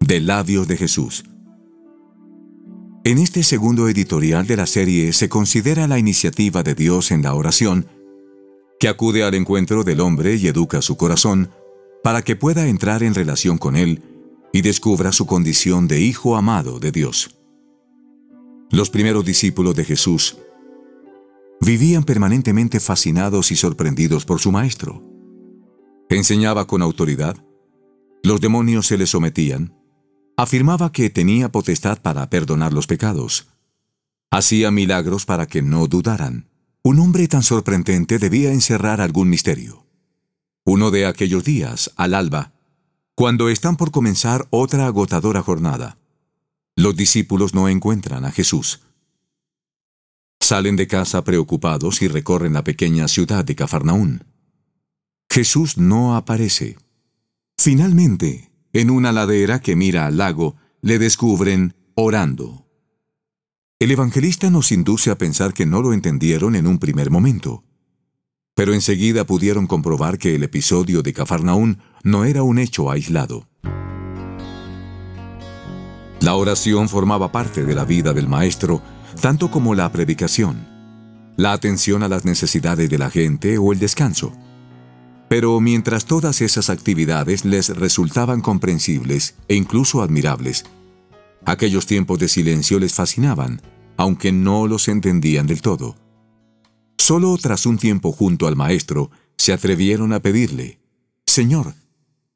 De labios de Jesús. En este segundo editorial de la serie se considera la iniciativa de Dios en la oración, que acude al encuentro del hombre y educa su corazón para que pueda entrar en relación con Él y descubra su condición de hijo amado de Dios. Los primeros discípulos de Jesús vivían permanentemente fascinados y sorprendidos por su Maestro. Enseñaba con autoridad, los demonios se le sometían, afirmaba que tenía potestad para perdonar los pecados. Hacía milagros para que no dudaran. Un hombre tan sorprendente debía encerrar algún misterio. Uno de aquellos días, al alba, cuando están por comenzar otra agotadora jornada, los discípulos no encuentran a Jesús. Salen de casa preocupados y recorren la pequeña ciudad de Cafarnaún. Jesús no aparece. Finalmente, en una ladera que mira al lago, le descubren orando. El evangelista nos induce a pensar que no lo entendieron en un primer momento, pero enseguida pudieron comprobar que el episodio de Cafarnaún no era un hecho aislado. La oración formaba parte de la vida del maestro, tanto como la predicación, la atención a las necesidades de la gente o el descanso. Pero mientras todas esas actividades les resultaban comprensibles e incluso admirables, aquellos tiempos de silencio les fascinaban, aunque no los entendían del todo. Solo tras un tiempo junto al Maestro se atrevieron a pedirle, Señor,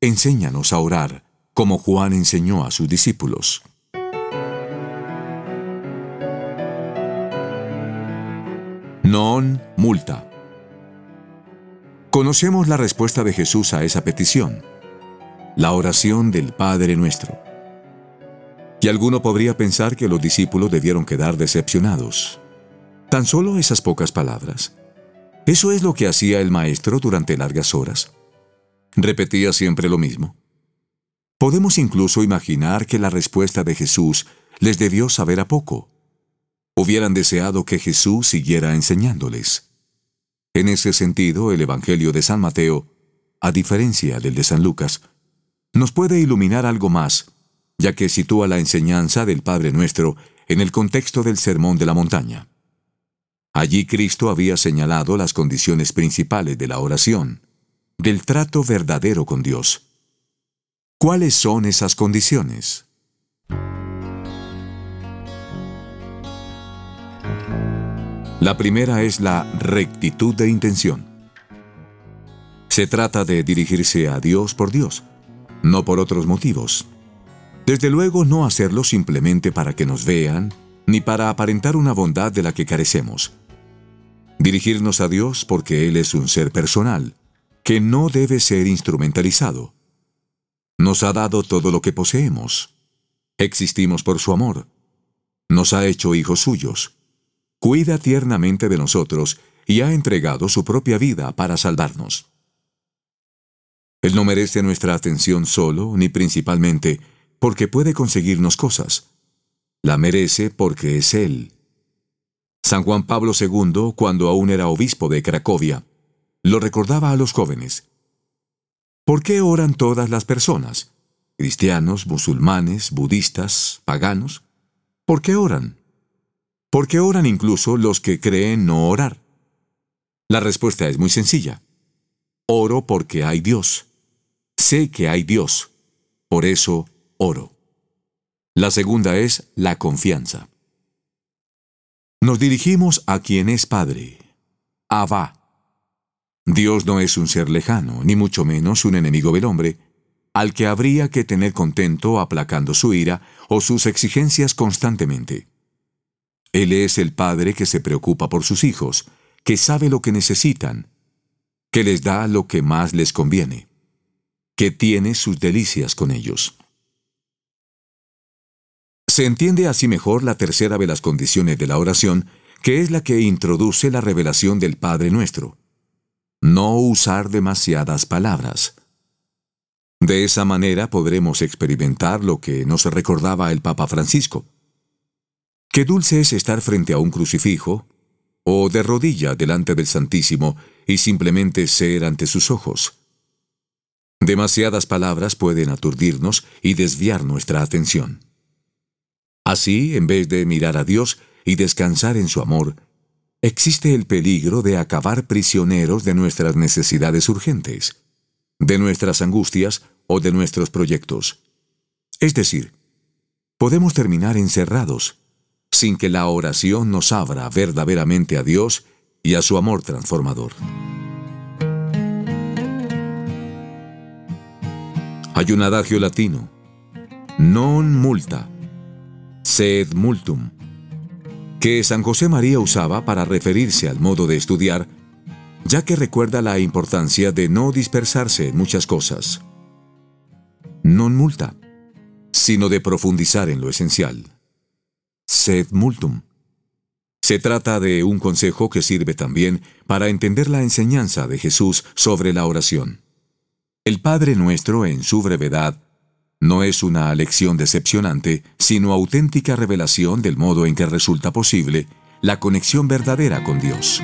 enséñanos a orar, como Juan enseñó a sus discípulos. Non multa. Conocemos la respuesta de Jesús a esa petición, la oración del Padre nuestro. Y alguno podría pensar que los discípulos debieron quedar decepcionados. Tan solo esas pocas palabras. Eso es lo que hacía el Maestro durante largas horas. Repetía siempre lo mismo. Podemos incluso imaginar que la respuesta de Jesús les debió saber a poco. Hubieran deseado que Jesús siguiera enseñándoles. En ese sentido, el Evangelio de San Mateo, a diferencia del de San Lucas, nos puede iluminar algo más, ya que sitúa la enseñanza del Padre Nuestro en el contexto del Sermón de la Montaña. Allí Cristo había señalado las condiciones principales de la oración, del trato verdadero con Dios. ¿Cuáles son esas condiciones? La primera es la rectitud de intención. Se trata de dirigirse a Dios por Dios, no por otros motivos. Desde luego no hacerlo simplemente para que nos vean, ni para aparentar una bondad de la que carecemos. Dirigirnos a Dios porque Él es un ser personal, que no debe ser instrumentalizado. Nos ha dado todo lo que poseemos. Existimos por su amor. Nos ha hecho hijos suyos cuida tiernamente de nosotros y ha entregado su propia vida para salvarnos. Él no merece nuestra atención solo ni principalmente porque puede conseguirnos cosas. La merece porque es Él. San Juan Pablo II, cuando aún era obispo de Cracovia, lo recordaba a los jóvenes. ¿Por qué oran todas las personas? Cristianos, musulmanes, budistas, paganos. ¿Por qué oran? ¿Por qué oran incluso los que creen no orar? La respuesta es muy sencilla. Oro porque hay Dios. Sé que hay Dios. Por eso oro. La segunda es la confianza. Nos dirigimos a quien es Padre. Abba. Dios no es un ser lejano, ni mucho menos un enemigo del hombre, al que habría que tener contento aplacando su ira o sus exigencias constantemente. Él es el Padre que se preocupa por sus hijos, que sabe lo que necesitan, que les da lo que más les conviene, que tiene sus delicias con ellos. Se entiende así mejor la tercera de las condiciones de la oración, que es la que introduce la revelación del Padre nuestro. No usar demasiadas palabras. De esa manera podremos experimentar lo que nos recordaba el Papa Francisco Qué dulce es estar frente a un crucifijo, o de rodilla delante del Santísimo y simplemente ser ante sus ojos. Demasiadas palabras pueden aturdirnos y desviar nuestra atención. Así, en vez de mirar a Dios y descansar en su amor, existe el peligro de acabar prisioneros de nuestras necesidades urgentes, de nuestras angustias o de nuestros proyectos. Es decir, podemos terminar encerrados sin que la oración nos abra verdaderamente a Dios y a su amor transformador. Hay un adagio latino, non multa, sed multum, que San José María usaba para referirse al modo de estudiar, ya que recuerda la importancia de no dispersarse en muchas cosas. Non multa, sino de profundizar en lo esencial. Sed multum. Se trata de un consejo que sirve también para entender la enseñanza de Jesús sobre la oración. El Padre nuestro, en su brevedad, no es una lección decepcionante, sino auténtica revelación del modo en que resulta posible la conexión verdadera con Dios.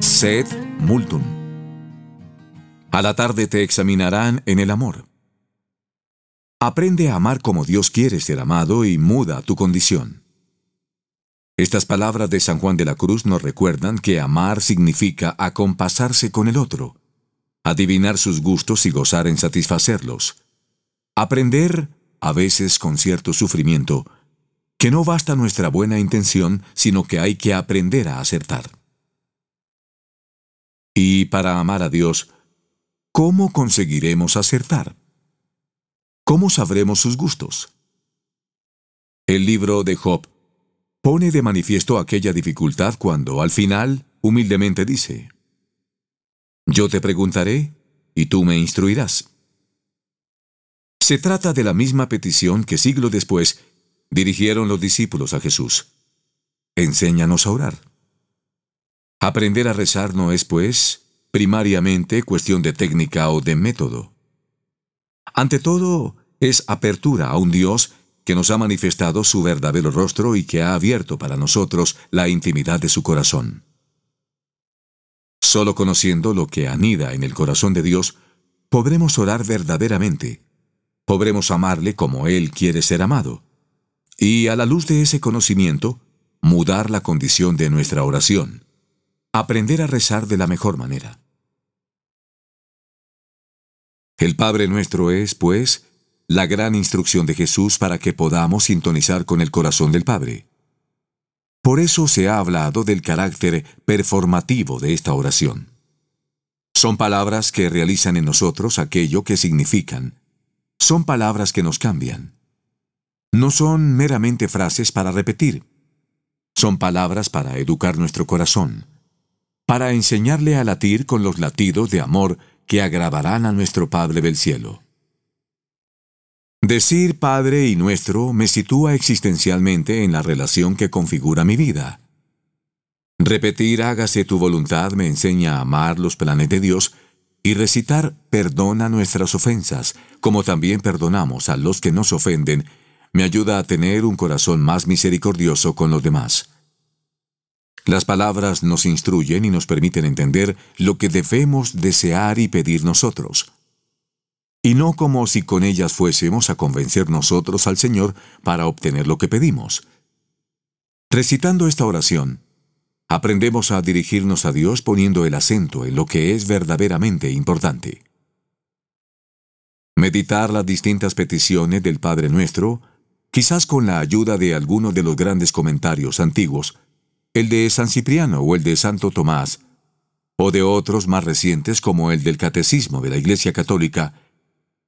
Sed multum. A la tarde te examinarán en el amor. Aprende a amar como Dios quiere ser amado y muda tu condición. Estas palabras de San Juan de la Cruz nos recuerdan que amar significa acompasarse con el otro, adivinar sus gustos y gozar en satisfacerlos. Aprender, a veces con cierto sufrimiento, que no basta nuestra buena intención, sino que hay que aprender a acertar. Y para amar a Dios, ¿cómo conseguiremos acertar? ¿Cómo sabremos sus gustos? El libro de Job pone de manifiesto aquella dificultad cuando al final humildemente dice, Yo te preguntaré y tú me instruirás. Se trata de la misma petición que siglo después dirigieron los discípulos a Jesús. Enséñanos a orar. Aprender a rezar no es, pues, primariamente cuestión de técnica o de método. Ante todo, es apertura a un Dios que nos ha manifestado su verdadero rostro y que ha abierto para nosotros la intimidad de su corazón. Solo conociendo lo que anida en el corazón de Dios, podremos orar verdaderamente, podremos amarle como Él quiere ser amado, y a la luz de ese conocimiento, mudar la condición de nuestra oración, aprender a rezar de la mejor manera. El Padre nuestro es, pues, la gran instrucción de Jesús para que podamos sintonizar con el corazón del Padre. Por eso se ha hablado del carácter performativo de esta oración. Son palabras que realizan en nosotros aquello que significan. Son palabras que nos cambian. No son meramente frases para repetir. Son palabras para educar nuestro corazón, para enseñarle a latir con los latidos de amor que agradarán a nuestro Padre del cielo. Decir Padre y nuestro me sitúa existencialmente en la relación que configura mi vida. Repetir hágase tu voluntad me enseña a amar los planes de Dios y recitar perdona nuestras ofensas, como también perdonamos a los que nos ofenden, me ayuda a tener un corazón más misericordioso con los demás. Las palabras nos instruyen y nos permiten entender lo que debemos desear y pedir nosotros y no como si con ellas fuésemos a convencer nosotros al Señor para obtener lo que pedimos. Recitando esta oración, aprendemos a dirigirnos a Dios poniendo el acento en lo que es verdaderamente importante. Meditar las distintas peticiones del Padre Nuestro, quizás con la ayuda de alguno de los grandes comentarios antiguos, el de San Cipriano o el de Santo Tomás, o de otros más recientes como el del Catecismo de la Iglesia Católica,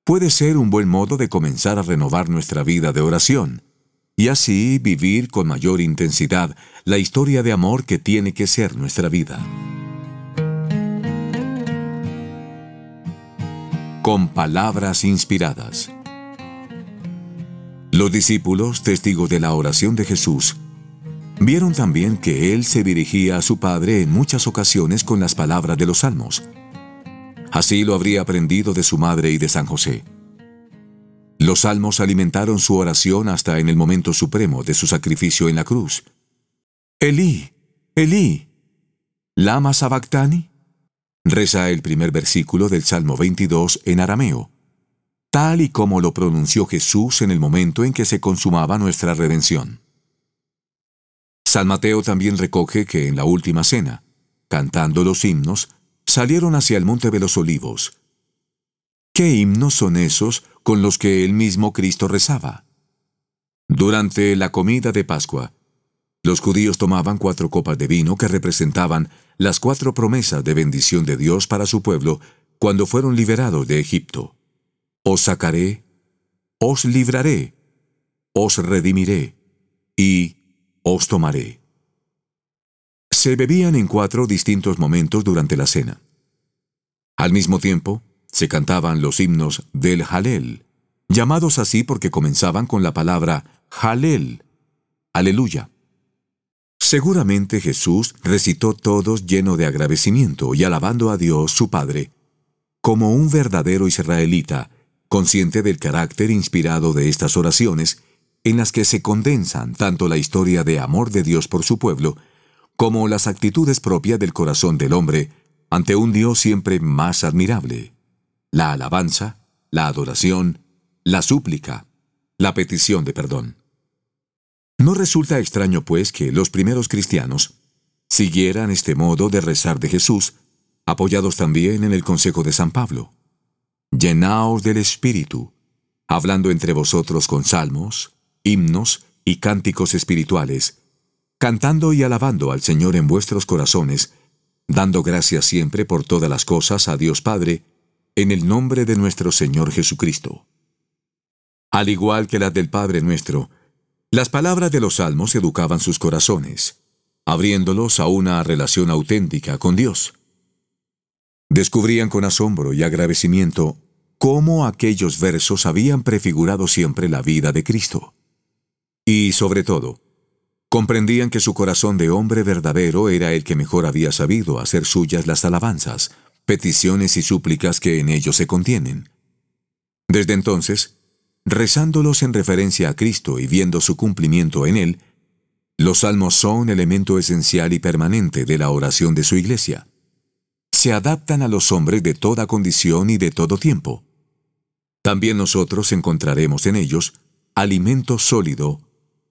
puede ser un buen modo de comenzar a renovar nuestra vida de oración y así vivir con mayor intensidad la historia de amor que tiene que ser nuestra vida. Con palabras inspiradas. Los discípulos, testigos de la oración de Jesús, vieron también que Él se dirigía a su Padre en muchas ocasiones con las palabras de los salmos. Así lo habría aprendido de su madre y de San José. Los salmos alimentaron su oración hasta en el momento supremo de su sacrificio en la cruz. Elí, Elí, lama sabactani, reza el primer versículo del Salmo 22 en arameo, tal y como lo pronunció Jesús en el momento en que se consumaba nuestra redención. San Mateo también recoge que en la última cena, cantando los himnos, salieron hacia el monte de los olivos. ¿Qué himnos son esos con los que el mismo Cristo rezaba? Durante la comida de Pascua, los judíos tomaban cuatro copas de vino que representaban las cuatro promesas de bendición de Dios para su pueblo cuando fueron liberados de Egipto. Os sacaré, os libraré, os redimiré y os tomaré. Se bebían en cuatro distintos momentos durante la cena. Al mismo tiempo, se cantaban los himnos del Halel, llamados así porque comenzaban con la palabra Halel, aleluya. Seguramente Jesús recitó todos lleno de agradecimiento y alabando a Dios su Padre, como un verdadero israelita, consciente del carácter inspirado de estas oraciones en las que se condensan tanto la historia de amor de Dios por su pueblo, como las actitudes propias del corazón del hombre ante un Dios siempre más admirable. La alabanza, la adoración, la súplica, la petición de perdón. No resulta extraño, pues, que los primeros cristianos siguieran este modo de rezar de Jesús, apoyados también en el consejo de San Pablo. Llenaos del Espíritu, hablando entre vosotros con salmos, himnos y cánticos espirituales, cantando y alabando al Señor en vuestros corazones, dando gracias siempre por todas las cosas a Dios Padre, en el nombre de nuestro Señor Jesucristo. Al igual que las del Padre nuestro, las palabras de los salmos educaban sus corazones, abriéndolos a una relación auténtica con Dios. Descubrían con asombro y agradecimiento cómo aquellos versos habían prefigurado siempre la vida de Cristo. Y, sobre todo, comprendían que su corazón de hombre verdadero era el que mejor había sabido hacer suyas las alabanzas, peticiones y súplicas que en ellos se contienen. Desde entonces, rezándolos en referencia a Cristo y viendo su cumplimiento en Él, los salmos son elemento esencial y permanente de la oración de su iglesia. Se adaptan a los hombres de toda condición y de todo tiempo. También nosotros encontraremos en ellos alimento sólido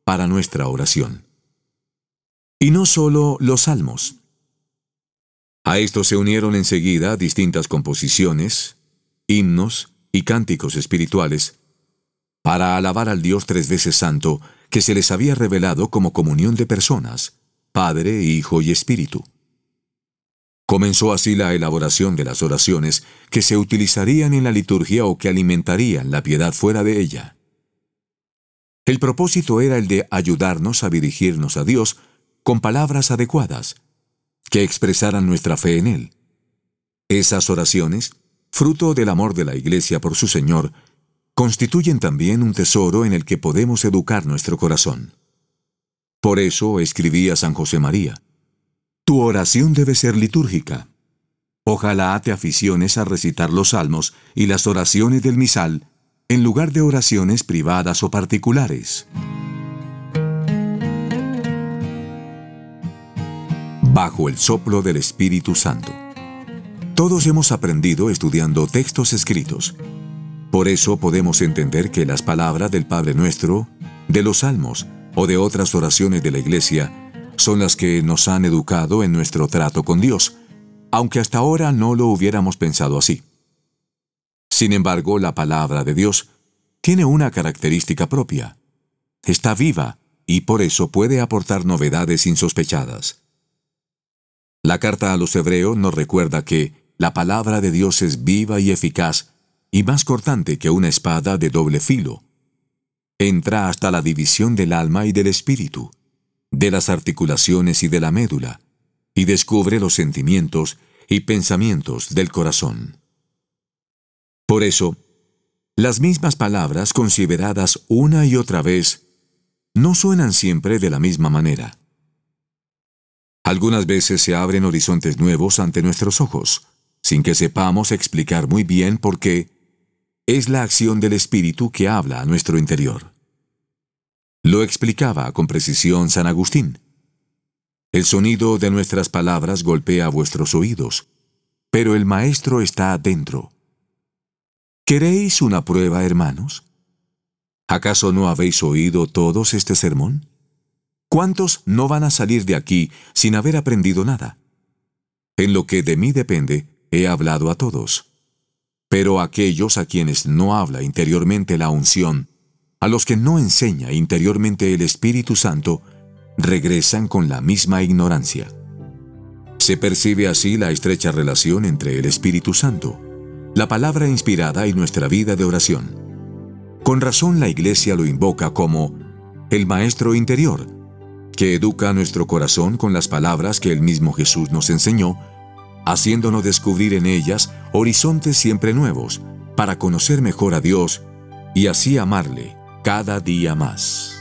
para nuestra oración. Y no solo los salmos. A esto se unieron enseguida distintas composiciones, himnos y cánticos espirituales, para alabar al Dios tres veces santo que se les había revelado como comunión de personas, Padre, Hijo y Espíritu. Comenzó así la elaboración de las oraciones que se utilizarían en la liturgia o que alimentarían la piedad fuera de ella. El propósito era el de ayudarnos a dirigirnos a Dios con palabras adecuadas, que expresaran nuestra fe en Él. Esas oraciones, fruto del amor de la Iglesia por su Señor, constituyen también un tesoro en el que podemos educar nuestro corazón. Por eso escribía San José María, Tu oración debe ser litúrgica. Ojalá te aficiones a recitar los salmos y las oraciones del misal en lugar de oraciones privadas o particulares. Bajo el soplo del Espíritu Santo. Todos hemos aprendido estudiando textos escritos. Por eso podemos entender que las palabras del Padre Nuestro, de los Salmos o de otras oraciones de la Iglesia son las que nos han educado en nuestro trato con Dios, aunque hasta ahora no lo hubiéramos pensado así. Sin embargo, la palabra de Dios tiene una característica propia. Está viva y por eso puede aportar novedades insospechadas. La carta a los hebreos nos recuerda que la palabra de Dios es viva y eficaz y más cortante que una espada de doble filo. Entra hasta la división del alma y del espíritu, de las articulaciones y de la médula, y descubre los sentimientos y pensamientos del corazón. Por eso, las mismas palabras consideradas una y otra vez no suenan siempre de la misma manera. Algunas veces se abren horizontes nuevos ante nuestros ojos, sin que sepamos explicar muy bien por qué, es la acción del Espíritu que habla a nuestro interior. Lo explicaba con precisión San Agustín. El sonido de nuestras palabras golpea vuestros oídos, pero el Maestro está adentro. ¿Queréis una prueba, hermanos? ¿Acaso no habéis oído todos este sermón? ¿Cuántos no van a salir de aquí sin haber aprendido nada? En lo que de mí depende, he hablado a todos. Pero aquellos a quienes no habla interiormente la unción, a los que no enseña interiormente el Espíritu Santo, regresan con la misma ignorancia. Se percibe así la estrecha relación entre el Espíritu Santo, la palabra inspirada y nuestra vida de oración. Con razón la Iglesia lo invoca como el Maestro interior, que educa nuestro corazón con las palabras que el mismo Jesús nos enseñó haciéndonos descubrir en ellas horizontes siempre nuevos, para conocer mejor a Dios y así amarle cada día más.